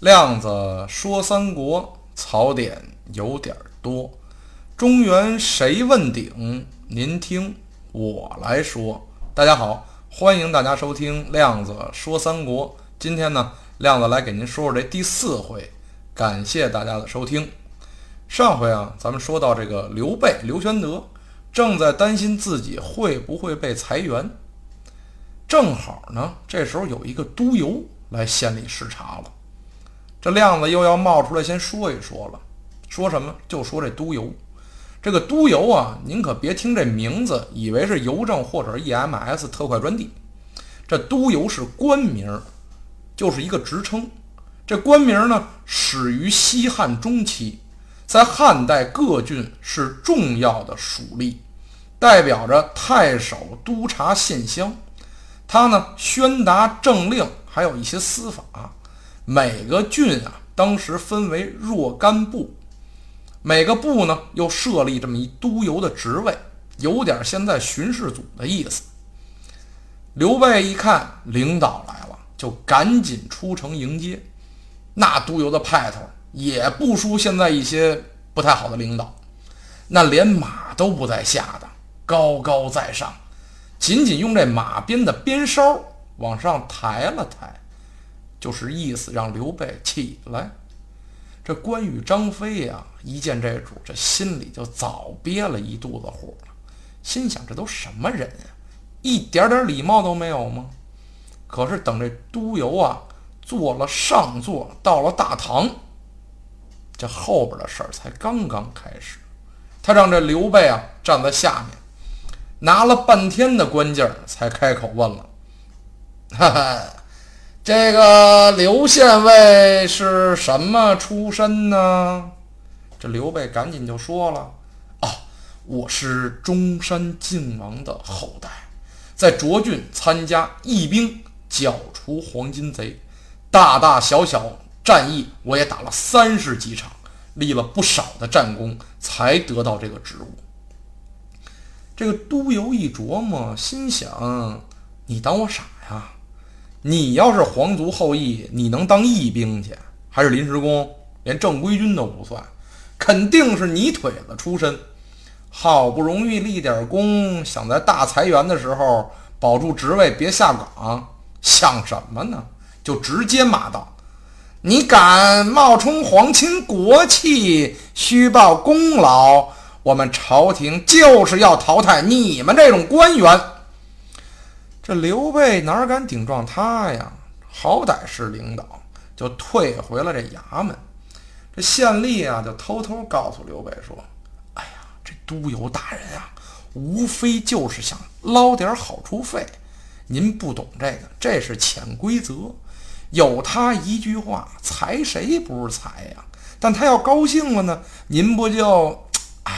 亮子说三国槽点有点多，中原谁问鼎？您听我来说。大家好，欢迎大家收听亮子说三国。今天呢，亮子来给您说说这第四回。感谢大家的收听。上回啊，咱们说到这个刘备刘玄德正在担心自己会不会被裁员，正好呢，这时候有一个督邮来县里视察了。这亮子又要冒出来先说一说了，说什么？就说这督邮，这个督邮啊，您可别听这名字以为是邮政或者 EMS 特快专递，这督邮是官名，就是一个职称。这官名呢，始于西汉中期，在汉代各郡是重要的属吏，代表着太守督察县乡，他呢宣达政令，还有一些司法。每个郡啊，当时分为若干部，每个部呢又设立这么一督邮的职位，有点现在巡视组的意思。刘备一看领导来了，就赶紧出城迎接。那督邮的派头也不输现在一些不太好的领导，那连马都不带下的，高高在上，仅仅用这马鞭的鞭梢往上抬了抬。就是意思让刘备起来。这关羽、张飞呀，一见这主，这心里就早憋了一肚子火了，心想：这都什么人呀，一点点礼貌都没有吗？可是等这督邮啊坐了上座，到了大堂，这后边的事儿才刚刚开始。他让这刘备啊站在下面，拿了半天的官劲儿，才开口问了：“哈哈。”这个刘县尉是什么出身呢？这刘备赶紧就说了：“哦，我是中山靖王的后代，在涿郡参加义兵，剿除黄巾贼，大大小小战役我也打了三十几场，立了不少的战功，才得到这个职务。”这个督邮一琢磨，心想：“你当我傻呀？”你要是皇族后裔，你能当义兵去，还是临时工？连正规军都不算，肯定是泥腿子出身。好不容易立点功，想在大裁员的时候保住职位，别下岗，想什么呢？就直接骂道：“你敢冒充皇亲国戚，虚报功劳，我们朝廷就是要淘汰你们这种官员。”这刘备哪敢顶撞他呀？好歹是领导，就退回了这衙门。这县吏啊，就偷偷告诉刘备说：“哎呀，这督邮大人啊，无非就是想捞点好处费。您不懂这个，这是潜规则。有他一句话，裁谁不是裁呀？但他要高兴了呢，您不就……哎。”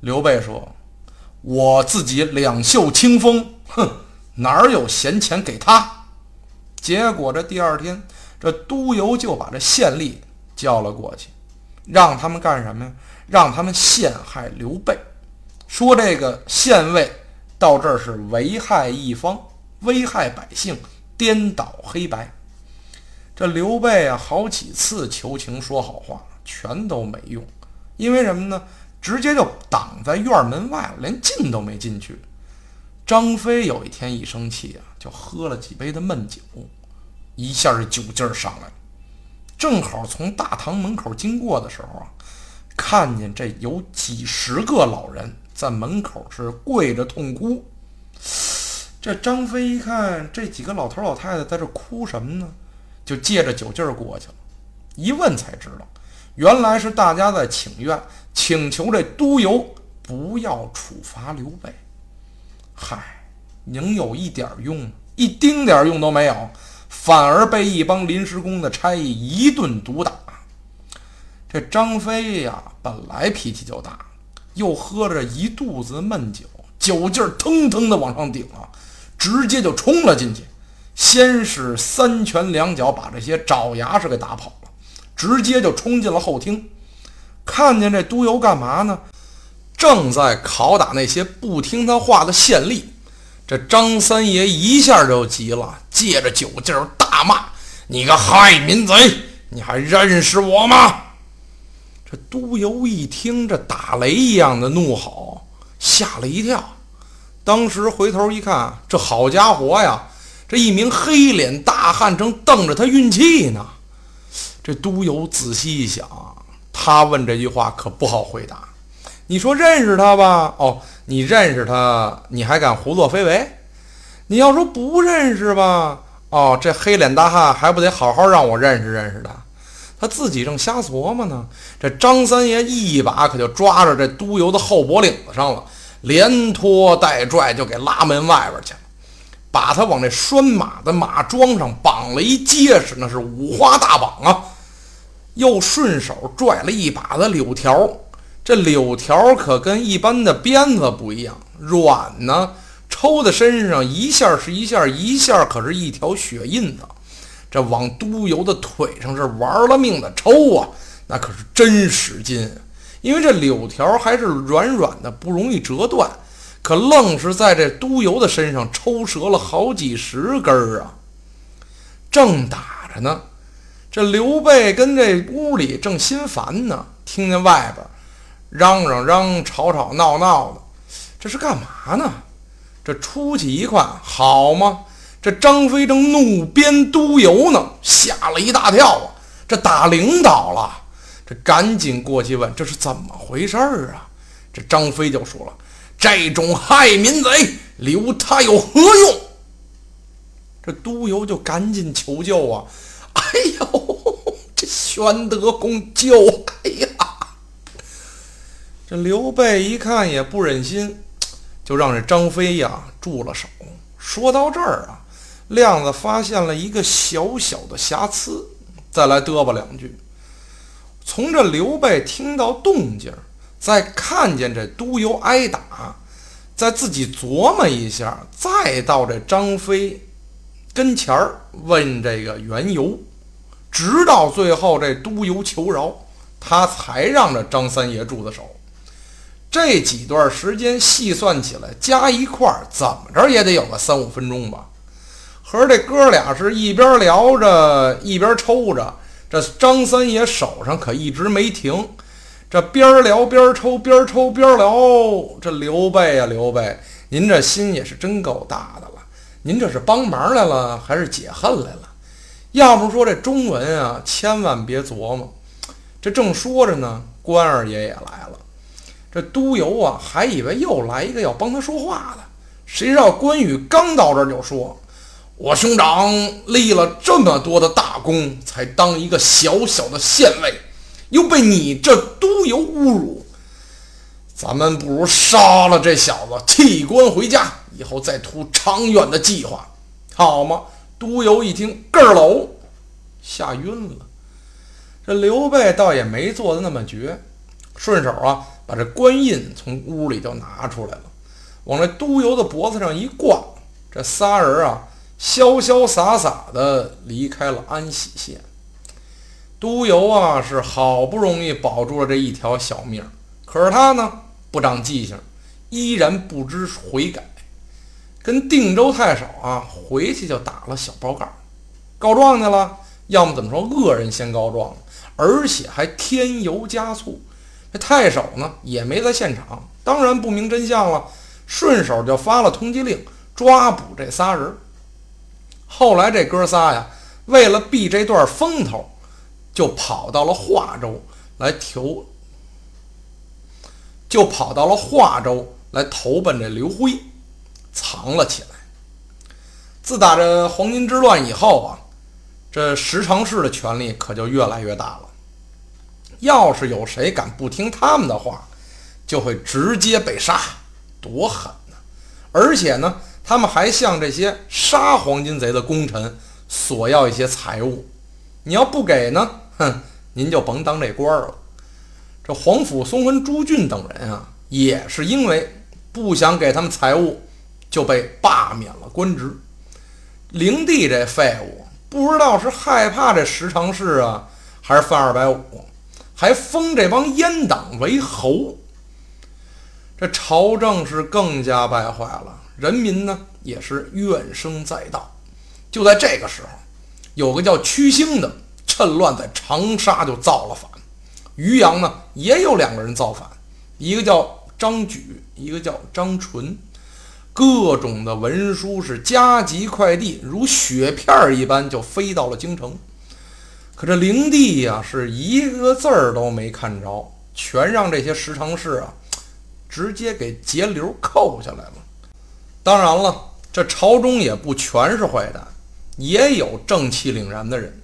刘备说：“我自己两袖清风。”哼，哪儿有闲钱给他？结果这第二天，这督邮就把这县吏叫了过去，让他们干什么呀？让他们陷害刘备，说这个县尉到这儿是危害一方，危害百姓，颠倒黑白。这刘备啊，好几次求情说好话，全都没用，因为什么呢？直接就挡在院门外了，连进都没进去。张飞有一天一生气啊，就喝了几杯的闷酒，一下这酒劲儿上来了。正好从大堂门口经过的时候啊，看见这有几十个老人在门口是跪着痛哭。这张飞一看这几个老头老太太在这哭什么呢，就借着酒劲儿过去了。一问才知道，原来是大家在请愿，请求这督邮不要处罚刘备。嗨，能有一点用一丁点用都没有，反而被一帮临时工的差役一顿毒打。这张飞呀，本来脾气就大，又喝着一肚子闷酒，酒劲儿腾腾的往上顶啊，直接就冲了进去。先是三拳两脚把这些爪牙是给打跑了，直接就冲进了后厅。看见这督邮干嘛呢？正在拷打那些不听他话的县吏，这张三爷一下就急了，借着酒劲儿大骂：“你个害民贼，你还认识我吗？”这督邮一听这打雷一样的怒吼，吓了一跳。当时回头一看，这好家伙呀！这一名黑脸大汉正瞪着他运气呢。这都邮仔细一想，他问这句话可不好回答。你说认识他吧？哦，你认识他，你还敢胡作非为？你要说不认识吧？哦，这黑脸大汉还不得好好让我认识认识他？他自己正瞎琢磨呢，这张三爷一把可就抓着这督邮的后脖领子上了，连拖带拽就给拉门外边去了，把他往这拴马的马桩上绑了一结实，那是五花大绑啊！又顺手拽了一把子柳条，这柳条可跟一般的鞭子不一样，软呢，抽在身上一下是一下，一下可是一条血印子。这往督邮的腿上是玩了命的抽啊，那可是真使劲。因为这柳条还是软软的，不容易折断，可愣是在这督邮的身上抽折了好几十根儿啊。正打着呢，这刘备跟这屋里正心烦呢，听见外边嚷嚷嚷、吵吵闹闹的，这是干嘛呢？这出去一看，好嘛！这张飞正怒鞭督邮呢，吓了一大跳啊！这打领导了，这赶紧过去问：“这是怎么回事儿啊？”这张飞就说了：“这种害民贼，留他有何用？”这督邮就赶紧求救啊！哎呦，这玄德公救！哎呀，这刘备一看也不忍心，就让这张飞呀住了手。说到这儿啊。亮子发现了一个小小的瑕疵，再来嘚吧两句。从这刘备听到动静，再看见这督邮挨打，再自己琢磨一下，再到这张飞跟前儿问这个缘由，直到最后这督邮求饶，他才让着张三爷住的手。这几段时间细算起来，加一块儿怎么着也得有个三五分钟吧。合着这哥俩是一边聊着一边抽着，这张三爷手上可一直没停，这边聊边抽，边抽边聊。这刘备啊，刘备，您这心也是真够大的了。您这是帮忙来了，还是解恨来了？要不说这中文啊，千万别琢磨。这正说着呢，关二爷也来了。这督邮啊，还以为又来一个要帮他说话的，谁知道关羽刚到这儿就说。我兄长立了这么多的大功，才当一个小小的县尉，又被你这督邮侮辱，咱们不如杀了这小子，弃官回家，以后再图长远的计划，好吗？督邮一听，咯儿喽，吓晕了。这刘备倒也没做的那么绝，顺手啊，把这官印从屋里就拿出来了，往这督邮的脖子上一挂，这仨人啊。潇潇洒洒的离开了安喜县。督邮啊，是好不容易保住了这一条小命，可是他呢不长记性，依然不知悔改，跟定州太守啊回去就打了小报告，告状去了。要么怎么说，恶人先告状，而且还添油加醋。这太守呢也没在现场，当然不明真相了，顺手就发了通缉令，抓捕这仨人。后来这哥仨呀，为了避这段风头，就跑到了华州来投，就跑到了华州来投奔这刘辉，藏了起来。自打这黄巾之乱以后啊，这十常侍的权力可就越来越大了。要是有谁敢不听他们的话，就会直接被杀，多狠呢！而且呢。他们还向这些杀黄金贼的功臣索要一些财物，你要不给呢，哼，您就甭当这官了。这皇甫嵩跟朱俊等人啊，也是因为不想给他们财物，就被罢免了官职。灵帝这废物，不知道是害怕这十常侍啊，还是犯二百五，还封这帮阉党为侯，这朝政是更加败坏了。人民呢也是怨声载道，就在这个时候，有个叫屈兴的，趁乱在长沙就造了反。于阳呢，也有两个人造反，一个叫张举，一个叫张纯。各种的文书是加急快递，如雪片儿一般就飞到了京城。可这灵帝呀，是一个字儿都没看着，全让这些十常侍啊，直接给截流扣下来了。当然了，这朝中也不全是坏蛋，也有正气凛然的人。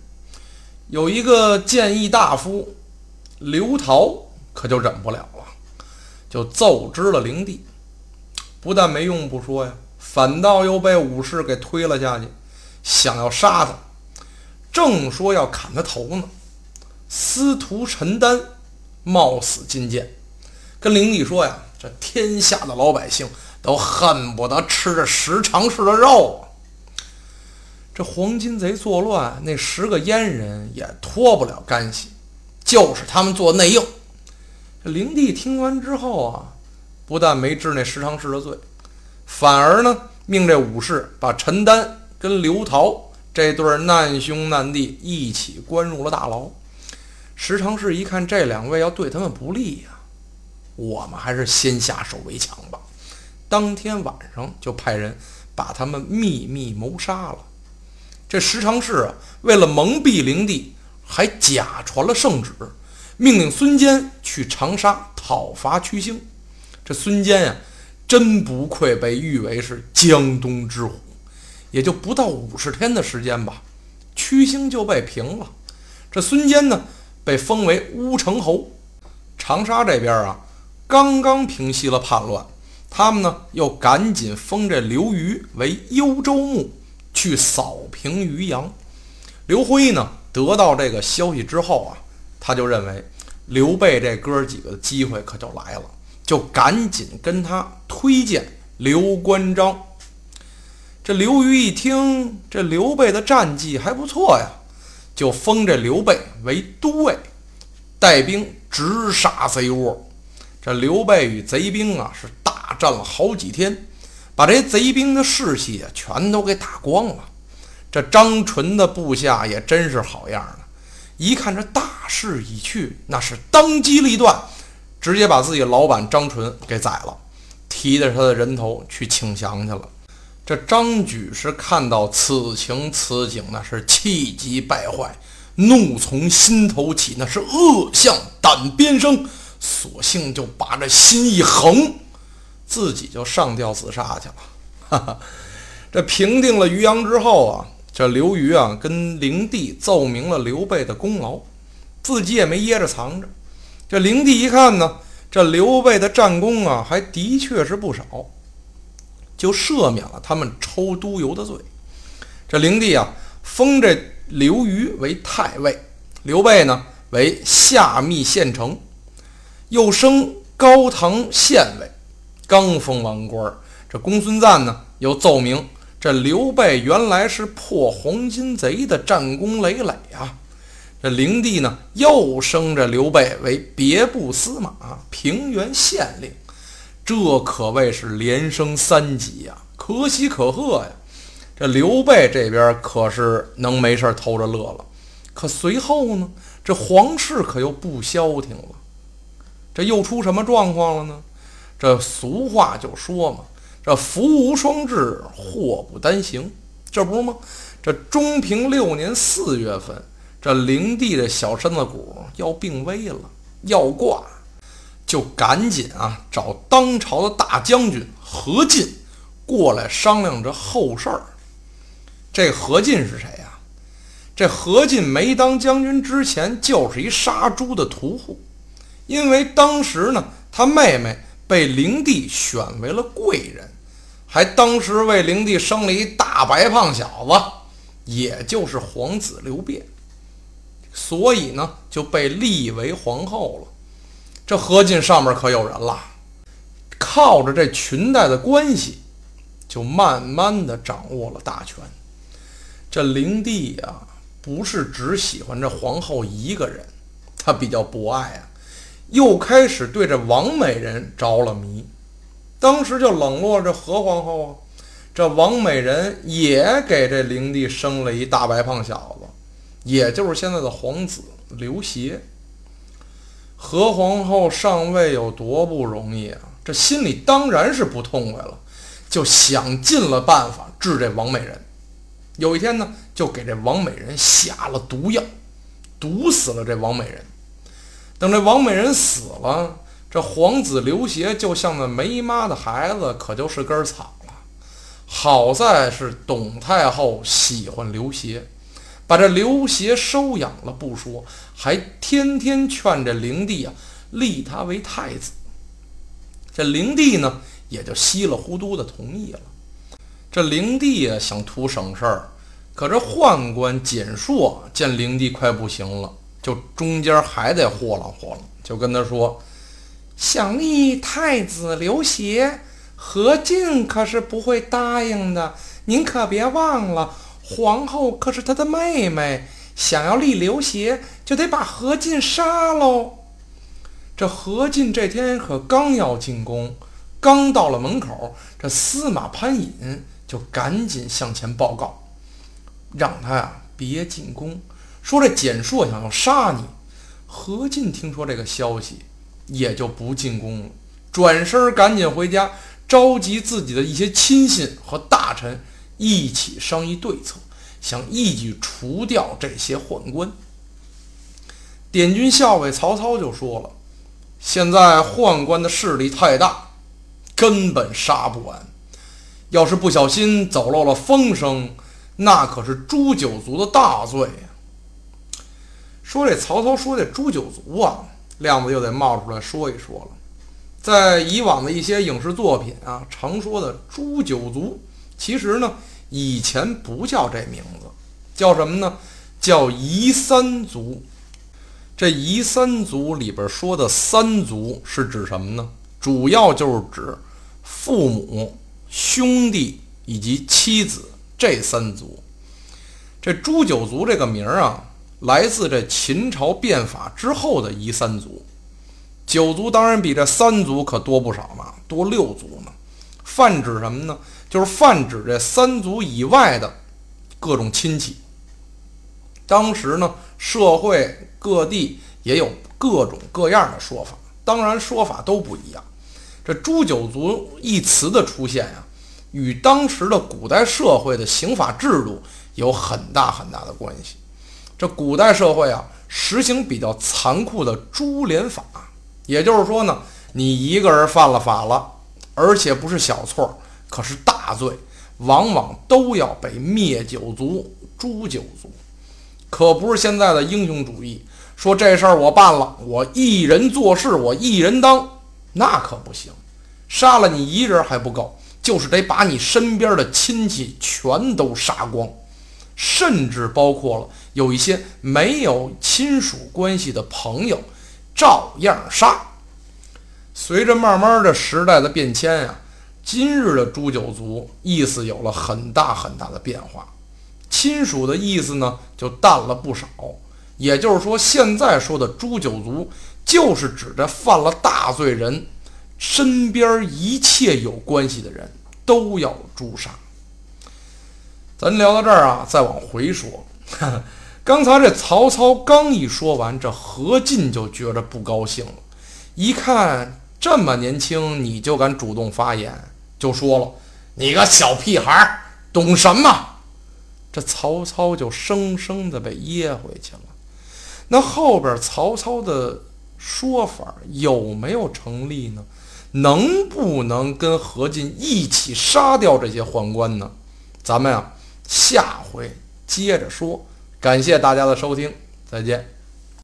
有一个谏议大夫刘陶，可就忍不了了，就奏知了灵帝。不但没用不说呀，反倒又被武士给推了下去，想要杀他。正说要砍他头呢，司徒陈丹冒死进谏，跟灵帝说呀：“这天下的老百姓都恨不得吃这十常侍的肉啊！这黄金贼作乱，那十个阉人也脱不了干系，就是他们做内应。”这灵帝听完之后啊。不但没治那十常侍的罪，反而呢，命这武士把陈丹跟刘桃这对难兄难弟一起关入了大牢。十常侍一看这两位要对他们不利呀，我们还是先下手为强吧。当天晚上就派人把他们秘密谋杀了。这十常侍啊，为了蒙蔽灵帝，还假传了圣旨，命令孙坚去长沙讨伐屈兴。这孙坚呀，真不愧被誉为是江东之虎，也就不到五十天的时间吧，屈兴就被平了。这孙坚呢，被封为乌程侯。长沙这边啊，刚刚平息了叛乱，他们呢又赶紧封这刘虞为幽州牧，去扫平渔阳。刘辉呢，得到这个消息之后啊，他就认为刘备这哥几个的机会可就来了。就赶紧跟他推荐刘关张。这刘瑜一听，这刘备的战绩还不错呀，就封这刘备为都尉，带兵直杀贼窝。这刘备与贼兵啊是大战了好几天，把这贼兵的士气啊全都给打光了。这张纯的部下也真是好样的，一看这大势已去，那是当机立断。直接把自己老板张纯给宰了，提着他的人头去请降去了。这张举是看到此情此景，那是气急败坏，怒从心头起，那是恶向胆边生，索性就把这心一横，自己就上吊自杀去了。哈哈，这平定了渔阳之后啊，这刘虞啊跟灵帝奏明了刘备的功劳，自己也没掖着藏着。这灵帝一看呢，这刘备的战功啊，还的确是不少，就赦免了他们抽督邮的罪。这灵帝啊，封这刘虞为太尉，刘备呢为下密县丞，又升高唐县尉。刚封完官，这公孙瓒呢又奏明，这刘备原来是破黄金贼的战功累累啊。这灵帝呢，又升着刘备为别部司马、平原县令，这可谓是连升三级呀，可喜可贺呀！这刘备这边可是能没事偷着乐了，可随后呢，这皇室可又不消停了，这又出什么状况了呢？这俗话就说嘛，这福无双至，祸不单行，这不是吗？这中平六年四月份。这灵帝的小身子骨要病危了，要挂，就赶紧啊找当朝的大将军何进过来商量这后事儿。这何进是谁呀？这何进没当将军之前就是一杀猪的屠户，因为当时呢他妹妹被灵帝选为了贵人，还当时为灵帝生了一大白胖小子，也就是皇子刘辩。所以呢，就被立为皇后了。这何进上面可有人了，靠着这裙带的关系，就慢慢的掌握了大权。这灵帝呀，不是只喜欢这皇后一个人，他比较博爱啊，又开始对这王美人着了迷。当时就冷落这何皇后啊，这王美人也给这灵帝生了一大白胖小子。也就是现在的皇子刘协。何皇后上位有多不容易啊！这心里当然是不痛快了，就想尽了办法治这王美人。有一天呢，就给这王美人下了毒药，毒死了这王美人。等这王美人死了，这皇子刘协就像那没妈的孩子，可就是根草了。好在是董太后喜欢刘协，把这刘协收养了不说，还天天劝这灵帝啊立他为太子。这灵帝呢，也就稀里糊涂的同意了。这灵帝啊，想图省事儿，可这宦官简硕见灵帝快不行了，就中间还得霍楞霍楞，就跟他说：“想立太子刘协，何进可是不会答应的。您可别忘了，皇后可是他的妹妹，想要立刘协，就得把何进杀喽。”这何进这天可刚要进宫，刚到了门口，这司马潘隐。就赶紧向前报告，让他呀别进宫，说这简硕想要杀你。何进听说这个消息，也就不进宫了，转身赶紧回家，召集自己的一些亲信和大臣一起商议对策，想一举除掉这些宦官。点军校尉曹操就说了：“现在宦官的势力太大，根本杀不完。”要是不小心走漏了风声，那可是诛九族的大罪呀！说这曹操说这诛九族啊，亮子又得冒出来说一说了。在以往的一些影视作品啊，常说的诛九族，其实呢，以前不叫这名字，叫什么呢？叫夷三族。这夷三族里边说的三族是指什么呢？主要就是指父母。兄弟以及妻子这三族，这诛九族这个名儿啊，来自这秦朝变法之后的夷三族。九族当然比这三族可多不少嘛，多六族呢。泛指什么呢？就是泛指这三族以外的各种亲戚。当时呢，社会各地也有各种各样的说法，当然说法都不一样。这“诛九族”一词的出现呀。与当时的古代社会的刑法制度有很大很大的关系。这古代社会啊，实行比较残酷的株连法，也就是说呢，你一个人犯了法了，而且不是小错，可是大罪，往往都要被灭九族、诛九族。可不是现在的英雄主义，说这事儿我办了，我一人做事，我一人当，那可不行，杀了你一人还不够。就是得把你身边的亲戚全都杀光，甚至包括了有一些没有亲属关系的朋友，照样杀。随着慢慢的时代的变迁呀，今日的诛九族意思有了很大很大的变化，亲属的意思呢就淡了不少。也就是说，现在说的诛九族，就是指着犯了大罪人。身边一切有关系的人都要诛杀。咱聊到这儿啊，再往回说。刚才这曹操刚一说完，这何进就觉着不高兴了。一看这么年轻，你就敢主动发言，就说了：“你个小屁孩，懂什么？”这曹操就生生的被噎回去了。那后边曹操的说法有没有成立呢？能不能跟何进一起杀掉这些宦官呢？咱们呀，下回接着说。感谢大家的收听，再见。